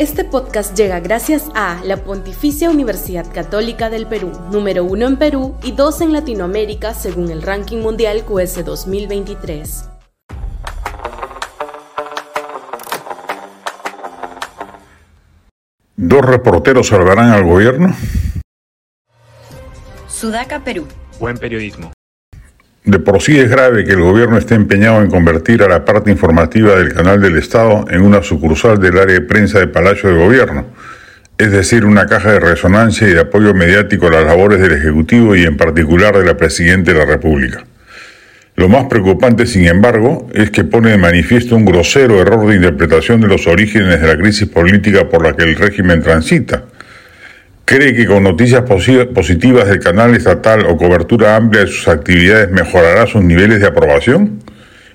Este podcast llega gracias a la Pontificia Universidad Católica del Perú, número uno en Perú y dos en Latinoamérica según el ranking mundial QS 2023. ¿Dos reporteros salvarán al gobierno? Sudaca, Perú. Buen periodismo. De por sí es grave que el gobierno esté empeñado en convertir a la parte informativa del canal del Estado en una sucursal del área de prensa de Palacio de Gobierno, es decir, una caja de resonancia y de apoyo mediático a las labores del Ejecutivo y en particular de la Presidenta de la República. Lo más preocupante, sin embargo, es que pone de manifiesto un grosero error de interpretación de los orígenes de la crisis política por la que el régimen transita. ¿Cree que con noticias positivas del canal estatal o cobertura amplia de sus actividades mejorará sus niveles de aprobación?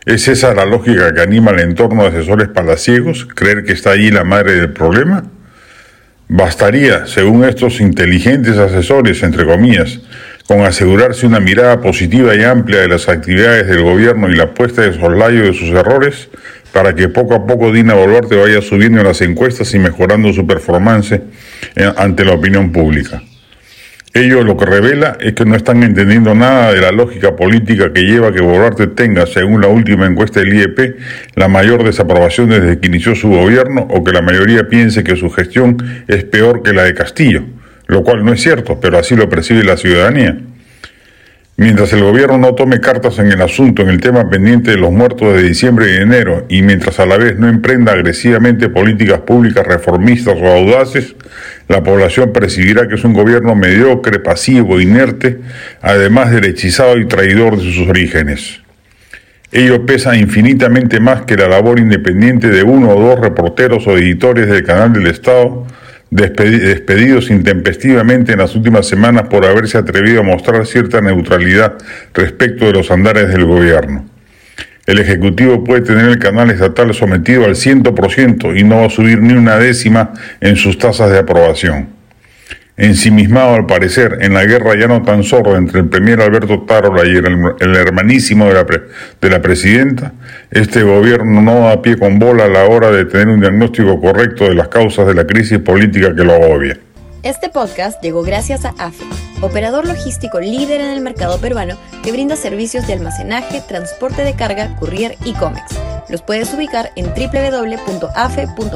¿Es esa la lógica que anima al entorno de asesores palaciegos, creer que está allí la madre del problema? Bastaría, según estos inteligentes asesores, entre comillas, con asegurarse una mirada positiva y amplia de las actividades del gobierno y la puesta de soslayo de sus errores para que poco a poco Dina Boluarte vaya subiendo en las encuestas y mejorando su performance eh, ante la opinión pública. Ello lo que revela es que no están entendiendo nada de la lógica política que lleva a que Boluarte tenga, según la última encuesta del IEP, la mayor desaprobación desde que inició su gobierno o que la mayoría piense que su gestión es peor que la de Castillo lo cual no es cierto, pero así lo percibe la ciudadanía. Mientras el gobierno no tome cartas en el asunto en el tema pendiente de los muertos de diciembre y enero, y mientras a la vez no emprenda agresivamente políticas públicas reformistas o audaces, la población percibirá que es un gobierno mediocre, pasivo, inerte, además derechizado y traidor de sus orígenes. Ello pesa infinitamente más que la labor independiente de uno o dos reporteros o editores del canal del Estado, despedidos intempestivamente en las últimas semanas por haberse atrevido a mostrar cierta neutralidad respecto de los andares del gobierno. El Ejecutivo puede tener el canal estatal sometido al 100% y no va a subir ni una décima en sus tasas de aprobación ensimismado al parecer en la guerra ya no tan sorda entre el premier Alberto Tarola y el, hermanísimo de la, de la presidenta, este gobierno no da pie con bola a la hora de tener un diagnóstico correcto de las causas de la crisis política que lo agobia. Este podcast llegó gracias a AFE, operador logístico líder en el mercado peruano que brinda servicios de almacenaje, transporte de carga, courier y cómics. Los puedes ubicar en www.afe.pe.